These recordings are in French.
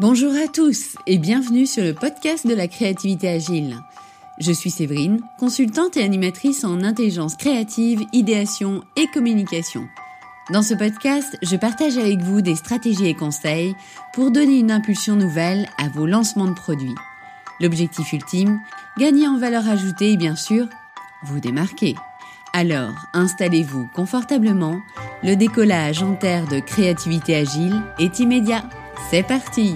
Bonjour à tous et bienvenue sur le podcast de la créativité agile. Je suis Séverine, consultante et animatrice en intelligence créative, idéation et communication. Dans ce podcast, je partage avec vous des stratégies et conseils pour donner une impulsion nouvelle à vos lancements de produits. L'objectif ultime, gagner en valeur ajoutée et bien sûr, vous démarquer. Alors, installez-vous confortablement, le décollage en terre de créativité agile est immédiat. C'est parti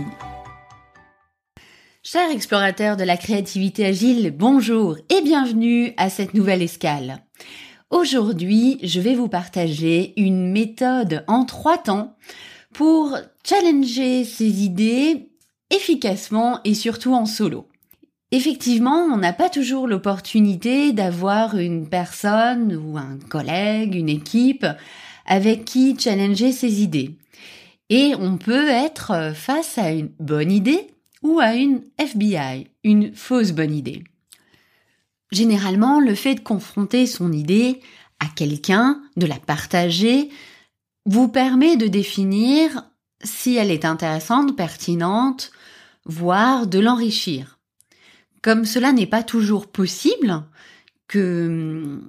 Chers explorateurs de la créativité agile, bonjour et bienvenue à cette nouvelle escale. Aujourd'hui, je vais vous partager une méthode en trois temps pour challenger ses idées efficacement et surtout en solo. Effectivement, on n'a pas toujours l'opportunité d'avoir une personne ou un collègue, une équipe avec qui challenger ses idées. Et on peut être face à une bonne idée ou à une FBI, une fausse bonne idée. Généralement, le fait de confronter son idée à quelqu'un, de la partager, vous permet de définir si elle est intéressante, pertinente, voire de l'enrichir. Comme cela n'est pas toujours possible, qu'il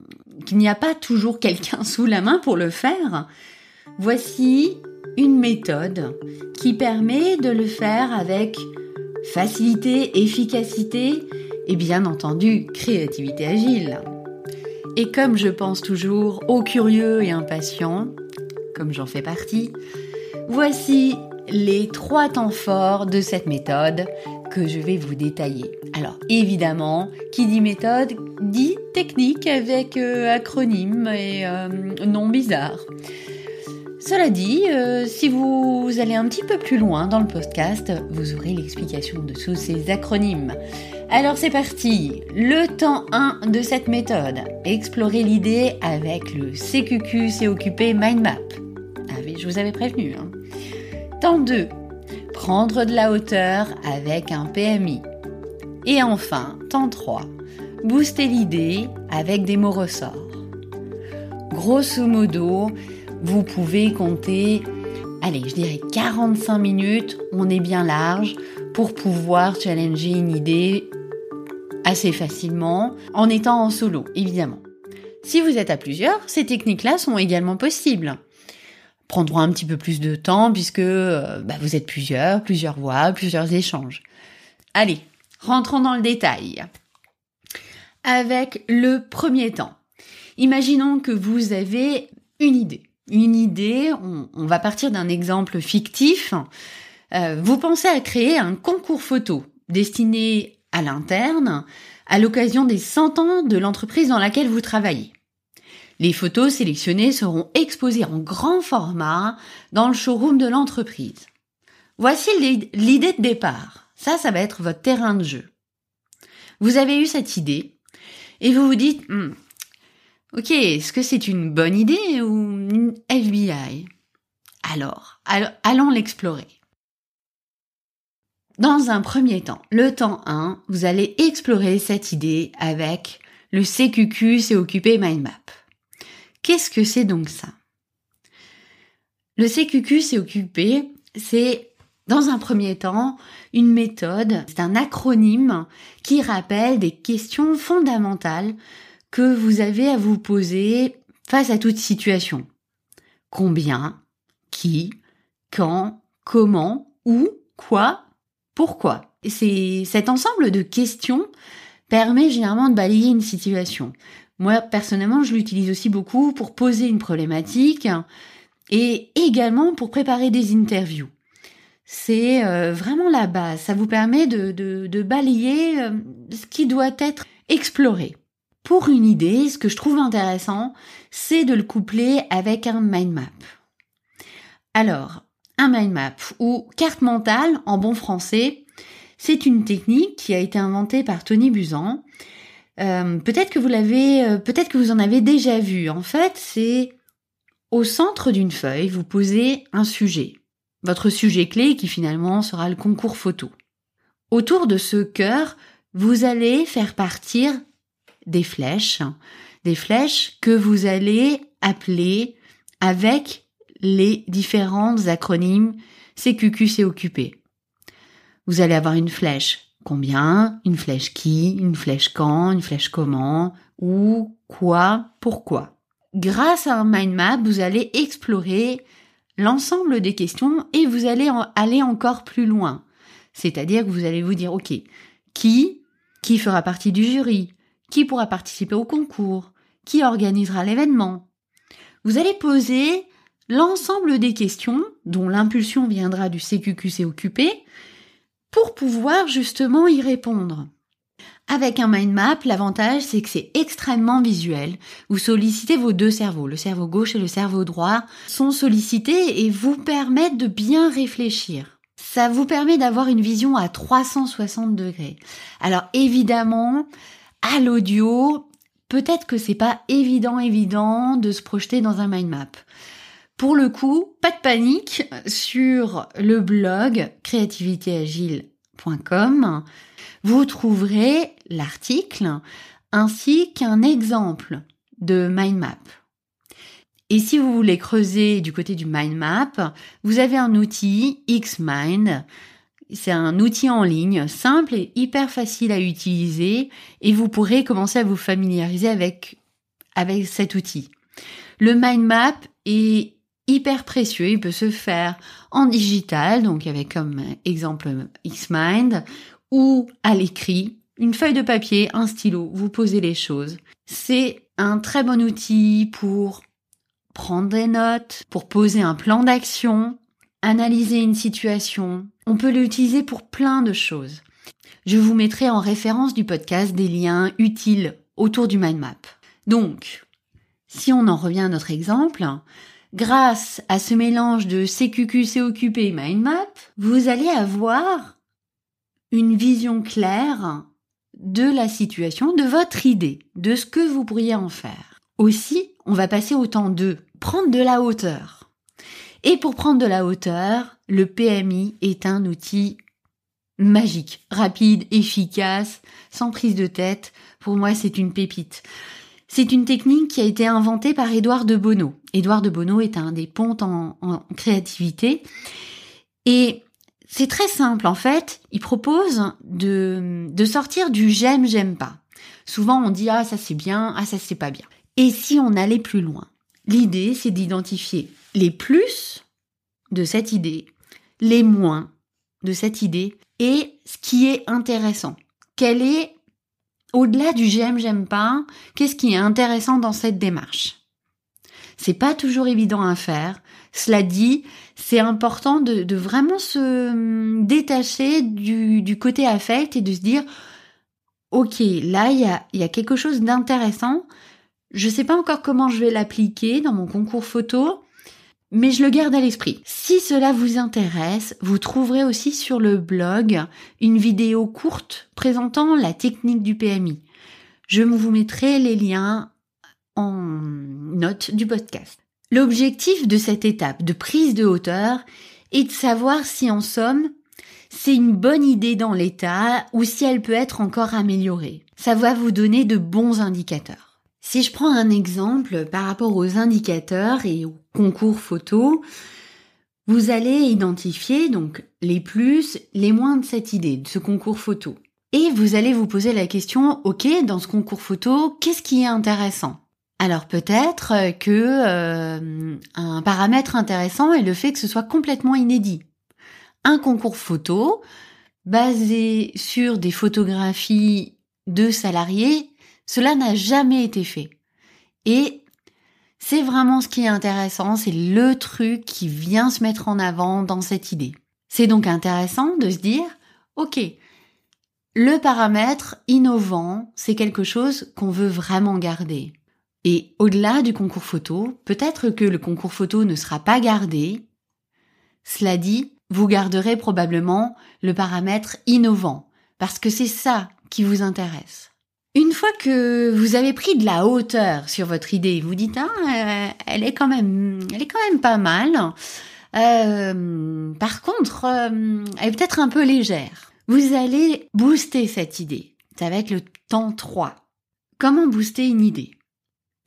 n'y a pas toujours quelqu'un sous la main pour le faire, voici une méthode qui permet de le faire avec facilité, efficacité et bien entendu créativité agile. Et comme je pense toujours aux curieux et impatients, comme j'en fais partie, voici les trois temps forts de cette méthode que je vais vous détailler. Alors évidemment, qui dit méthode dit technique avec euh, acronyme et euh, nom bizarre. Cela dit, euh, si vous allez un petit peu plus loin dans le podcast, vous aurez l'explication de ces acronymes. Alors c'est parti, le temps 1 de cette méthode, explorer l'idée avec le CQQ occupé mind map. Ah oui, je vous avais prévenu. Hein. Temps 2, prendre de la hauteur avec un PMI. Et enfin, temps 3, booster l'idée avec des mots ressorts. Grosso modo, vous pouvez compter, allez, je dirais 45 minutes, on est bien large, pour pouvoir challenger une idée assez facilement, en étant en solo, évidemment. Si vous êtes à plusieurs, ces techniques-là sont également possibles. Prendront un petit peu plus de temps puisque euh, bah, vous êtes plusieurs, plusieurs voix, plusieurs échanges. Allez, rentrons dans le détail. Avec le premier temps. Imaginons que vous avez une idée une idée, on, va partir d'un exemple fictif. Euh, vous pensez à créer un concours photo destiné à l'interne à l'occasion des 100 ans de l'entreprise dans laquelle vous travaillez. Les photos sélectionnées seront exposées en grand format dans le showroom de l'entreprise. Voici l'idée de départ. Ça, ça va être votre terrain de jeu. Vous avez eu cette idée et vous vous dites, hmm, Ok, est-ce que c'est une bonne idée ou une FBI Alors, allons l'explorer. Dans un premier temps, le temps 1, vous allez explorer cette idée avec le CQQ, c'est occupé mind map. Qu'est-ce que c'est donc ça? Le CQQ, c'est occupé, c'est dans un premier temps une méthode, c'est un acronyme qui rappelle des questions fondamentales que vous avez à vous poser face à toute situation. Combien, qui, quand, comment, où, quoi, pourquoi. C'est cet ensemble de questions permet généralement de balayer une situation. Moi, personnellement, je l'utilise aussi beaucoup pour poser une problématique et également pour préparer des interviews. C'est euh, vraiment la base. Ça vous permet de, balayer euh, ce qui doit être exploré. Pour une idée, ce que je trouve intéressant, c'est de le coupler avec un mind map. Alors, un mind map ou carte mentale en bon français, c'est une technique qui a été inventée par Tony Buzan. Euh, peut-être que vous l'avez, euh, peut-être que vous en avez déjà vu. En fait, c'est au centre d'une feuille, vous posez un sujet, votre sujet clé qui finalement sera le concours photo. Autour de ce cœur, vous allez faire partir des flèches, des flèches que vous allez appeler avec les différents acronymes CQQ c'est occupé. Vous allez avoir une flèche. Combien Une flèche qui Une flèche quand Une flèche comment Où Quoi Pourquoi Grâce à un mind map, vous allez explorer l'ensemble des questions et vous allez aller encore plus loin. C'est-à-dire que vous allez vous dire, OK, qui Qui fera partie du jury? Qui pourra participer au concours? Qui organisera l'événement? Vous allez poser l'ensemble des questions dont l'impulsion viendra du CQQC occupé pour pouvoir justement y répondre. Avec un mind map, l'avantage c'est que c'est extrêmement visuel. Vous sollicitez vos deux cerveaux, le cerveau gauche et le cerveau droit sont sollicités et vous permettent de bien réfléchir. Ça vous permet d'avoir une vision à 360 degrés. Alors évidemment, à l'audio, peut-être que c'est pas évident évident de se projeter dans un mind map. Pour le coup, pas de panique sur le blog créativitéagile.com. Vous trouverez l'article ainsi qu'un exemple de mind map. Et si vous voulez creuser du côté du mind map, vous avez un outil Xmind. C'est un outil en ligne simple et hyper facile à utiliser et vous pourrez commencer à vous familiariser avec, avec cet outil. Le mind map est hyper précieux. Il peut se faire en digital, donc avec comme exemple Xmind, ou à l'écrit, une feuille de papier, un stylo, vous posez les choses. C'est un très bon outil pour prendre des notes, pour poser un plan d'action, analyser une situation. On peut l'utiliser pour plein de choses. Je vous mettrai en référence du podcast des liens utiles autour du mind map. Donc, si on en revient à notre exemple, grâce à ce mélange de CQQ, occupé et mind map, vous allez avoir une vision claire de la situation, de votre idée, de ce que vous pourriez en faire. Aussi, on va passer au temps de prendre de la hauteur. Et pour prendre de la hauteur, le PMI est un outil magique, rapide, efficace, sans prise de tête. Pour moi, c'est une pépite. C'est une technique qui a été inventée par Édouard de Bono. Édouard de Bono est un des pontes en, en créativité. Et c'est très simple en fait. Il propose de, de sortir du j'aime, j'aime pas. Souvent on dit ah ça c'est bien, ah ça c'est pas bien. Et si on allait plus loin? L'idée c'est d'identifier les plus de cette idée, les moins de cette idée et ce qui est intéressant. Quel est au-delà du j'aime, j'aime pas, qu'est-ce qui est intéressant dans cette démarche? C'est pas toujours évident à faire. Cela dit, c'est important de, vraiment se hum, détacher du, côté affect et de se dire, ok, là, il y a, y a quelque chose d'intéressant. Je sais pas encore comment je vais l'appliquer dans mon concours photo, mais je le garde à l'esprit. Si cela vous intéresse, vous trouverez aussi sur le blog une vidéo courte présentant la technique du PMI. Je vous mettrai les liens en note du podcast. L'objectif de cette étape de prise de hauteur est de savoir si en somme c'est une bonne idée dans l'état ou si elle peut être encore améliorée. Ça va vous donner de bons indicateurs. Si je prends un exemple par rapport aux indicateurs et au concours photo, vous allez identifier donc les plus, les moins de cette idée, de ce concours photo. Et vous allez vous poser la question, ok, dans ce concours photo, qu'est-ce qui est intéressant? Alors peut-être que euh, un paramètre intéressant est le fait que ce soit complètement inédit. Un concours photo basé sur des photographies de salariés, cela n'a jamais été fait. Et c'est vraiment ce qui est intéressant, c'est le truc qui vient se mettre en avant dans cette idée. C'est donc intéressant de se dire, ok, le paramètre innovant, c'est quelque chose qu'on veut vraiment garder. Et au-delà du concours photo, peut-être que le concours photo ne sera pas gardé. Cela dit, vous garderez probablement le paramètre innovant, parce que c'est ça qui vous intéresse. Une fois que vous avez pris de la hauteur sur votre idée, vous dites ah elle est quand même elle est quand même pas mal. Euh, par contre, euh, elle est peut-être un peu légère. Vous allez booster cette idée. Ça va être le temps 3. Comment booster une idée?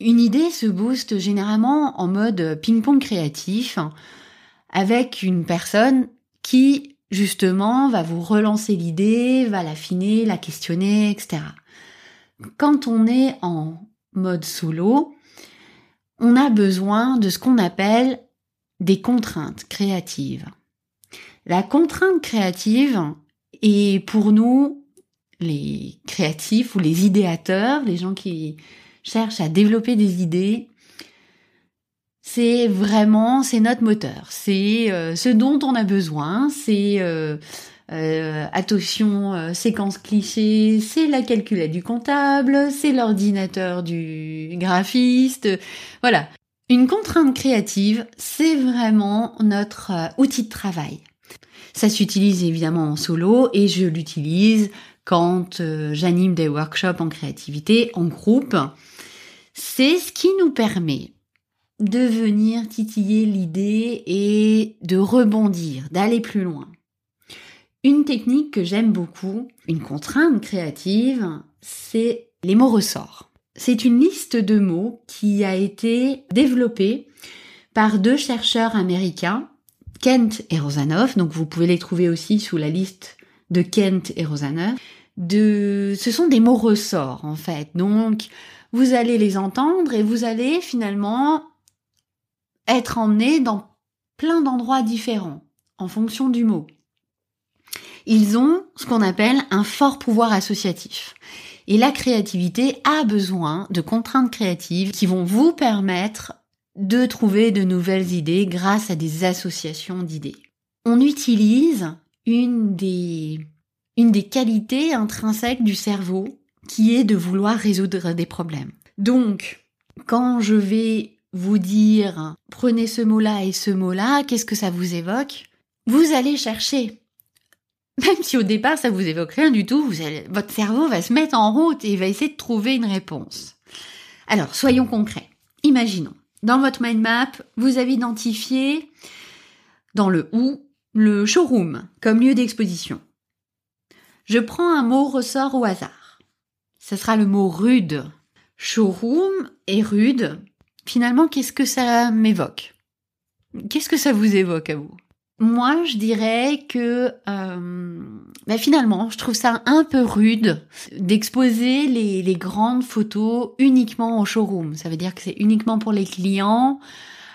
Une idée se booste généralement en mode ping-pong créatif avec une personne qui justement, va vous relancer l'idée, va l'affiner, la questionner, etc. Quand on est en mode solo, on a besoin de ce qu'on appelle des contraintes créatives. La contrainte créative est pour nous, les créatifs ou les idéateurs, les gens qui cherchent à développer des idées, c'est vraiment, c'est notre moteur, c'est euh, ce dont on a besoin, c'est euh, euh, attention, séquence cliché, c'est la calculette du comptable, c'est l'ordinateur du graphiste, voilà. Une contrainte créative, c'est vraiment notre outil de travail. Ça s'utilise évidemment en solo et je l'utilise quand j'anime des workshops en créativité en groupe. C'est ce qui nous permet de venir titiller l'idée et de rebondir, d'aller plus loin. Une technique que j'aime beaucoup, une contrainte créative, c'est les mots ressorts. C'est une liste de mots qui a été développée par deux chercheurs américains, Kent et Rosanov, donc vous pouvez les trouver aussi sous la liste de Kent et Rosanov. De, ce sont des mots ressorts en fait. Donc vous allez les entendre et vous allez finalement être emmené dans plein d'endroits différents en fonction du mot. Ils ont ce qu'on appelle un fort pouvoir associatif. Et la créativité a besoin de contraintes créatives qui vont vous permettre de trouver de nouvelles idées grâce à des associations d'idées. On utilise une des, une des qualités intrinsèques du cerveau qui est de vouloir résoudre des problèmes. Donc, quand je vais vous dire prenez ce mot-là et ce mot-là, qu'est-ce que ça vous évoque? Vous allez chercher. Même si au départ ça vous évoque rien du tout, votre cerveau va se mettre en route et va essayer de trouver une réponse. Alors, soyons concrets. Imaginons, dans votre mind map, vous avez identifié dans le ou le showroom comme lieu d'exposition. Je prends un mot ressort au hasard. Ce sera le mot rude. Showroom et rude, finalement, qu'est-ce que ça m'évoque? Qu'est-ce que ça vous évoque à vous? Moi, je dirais que euh, bah, finalement, je trouve ça un peu rude d'exposer les, grandes photos uniquement au showroom. Ça veut dire que c'est uniquement pour les clients,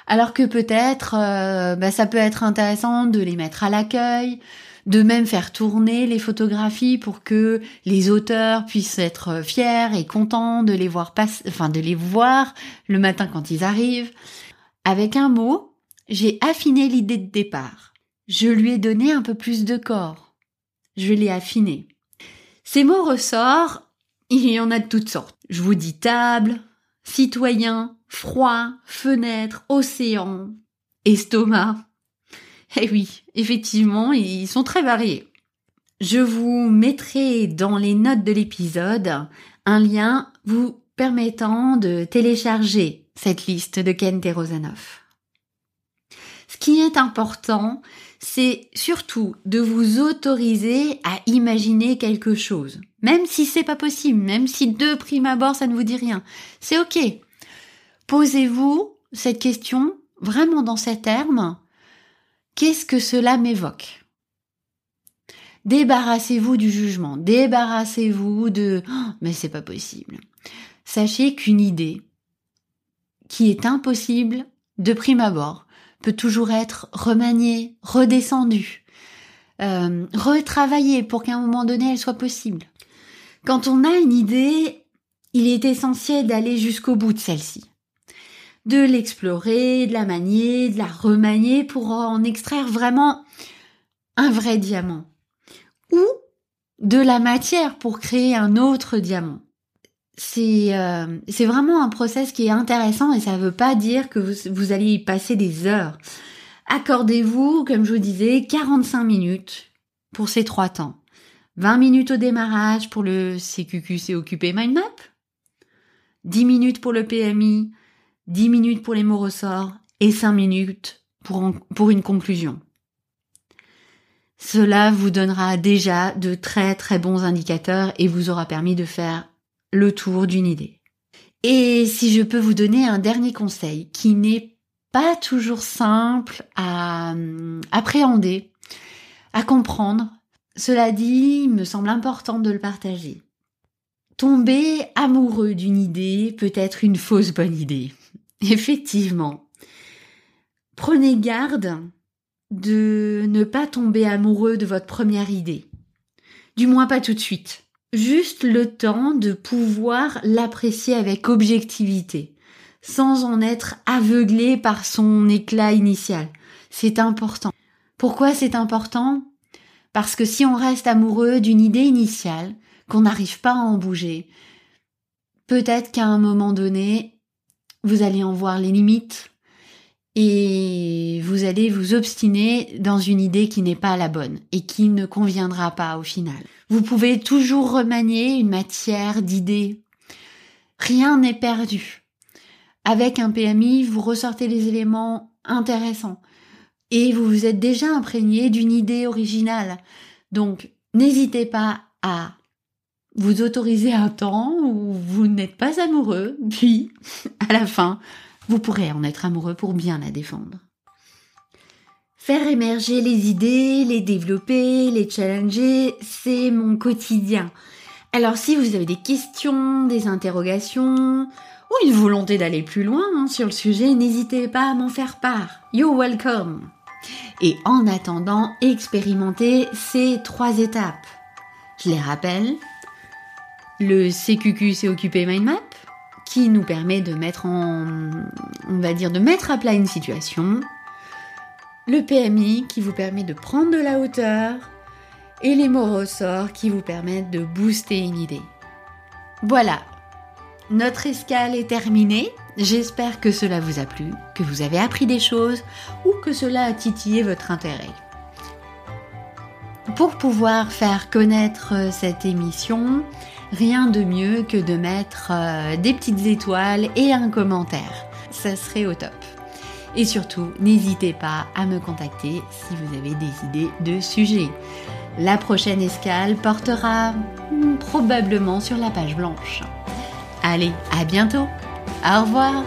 alors que peut-être euh, bah, ça peut être intéressant de les mettre à l'accueil, de même faire tourner les photographies pour que les auteurs puissent être fiers et contents de les voir passer, enfin de les voir le matin quand ils arrivent. Avec un mot, j'ai affiné l'idée de départ. Je lui ai donné un peu plus de corps. Je l'ai affiné. Ces mots ressortent, il y en a de toutes sortes. Je vous dis table, citoyen, froid, fenêtre, océan, estomac, eh oui, effectivement, ils sont très variés. Je vous mettrai dans les notes de l'épisode un lien vous permettant de télécharger cette liste de Kent et. Ce qui est important, c'est surtout de vous autoriser à imaginer quelque chose. Même si c'est pas possible, même si de prime abord ça ne vous dit rien. C'est ok. Posez-vous cette question vraiment dans ces termes Qu'est-ce que cela m'évoque? Débarrassez-vous du jugement, débarrassez-vous de oh, mais c'est pas possible. Sachez qu'une idée qui est impossible de prime abord peut toujours être remaniée, redescendue, euh, retravaillée pour qu'à un moment donné elle soit possible. Quand on a une idée, il est essentiel d'aller jusqu'au bout de celle-ci de l'explorer, de la manier, de la remanier pour en extraire vraiment un vrai diamant. Ou de la matière pour créer un autre diamant. C'est euh, c'est vraiment un process qui est intéressant et ça ne veut pas dire que vous, allez y passer des heures. Accordez-vous, comme je vous disais, 45 minutes pour ces trois temps. 20 minutes au démarrage pour le CQQ, occupé Mind Map. 10 minutes pour le PMI, 10 minutes pour les mots ressorts et 5 minutes pour, pour une conclusion. Cela vous donnera déjà de très très bons indicateurs et vous aura permis de faire le tour d'une idée. Et si je peux vous donner un dernier conseil qui n'est pas toujours simple à euh, appréhender, à comprendre. Cela dit, il me semble important de le partager. Tomber amoureux d'une idée peut être une fausse bonne idée. Effectivement. Prenez garde de ne pas tomber amoureux de votre première idée. Du moins pas tout de suite. Juste le temps de pouvoir l'apprécier avec objectivité, sans en être aveuglé par son éclat initial. C'est important. Pourquoi c'est important? Parce que si on reste amoureux d'une idée initiale, qu'on n'arrive pas à en bouger, peut-être qu'à un moment donné, vous allez en voir les limites, et vous allez vous obstiner dans une idée qui n'est pas la bonne et qui ne conviendra pas au final. Vous pouvez toujours remanier une matière d'idées. Rien n'est perdu. Avec un PMI, vous ressortez les éléments intéressants et vous vous êtes déjà imprégné d'une idée originale. Donc, n'hésitez pas à vous autoriser un temps où vous n'êtes pas amoureux, puis à la fin, vous pourrez en être amoureux pour bien la défendre. Faire émerger les idées, les développer, les challenger, c'est mon quotidien. Alors si vous avez des questions, des interrogations, ou une volonté d'aller plus loin hein, sur le sujet, n'hésitez pas à m'en faire part. You're welcome. Et en attendant, expérimentez ces trois étapes. Je les rappelle. Le CQQ, c'est occupé mind map nous permet de mettre en, on va dire, de mettre à plat une situation. Le PMI qui vous permet de prendre de la hauteur et les mots ressorts qui vous permettent de booster une idée. Voilà, notre escale est terminée. J'espère que cela vous a plu, que vous avez appris des choses ou que cela a titillé votre intérêt. Pour pouvoir faire connaître cette émission, rien de mieux que de mettre euh, des petites étoiles et un commentaire. Ça serait au top. Et surtout, n'hésitez pas à me contacter si vous avez des idées de sujets. La prochaine escale portera hmm, probablement sur la page blanche. Allez, à bientôt. Au revoir.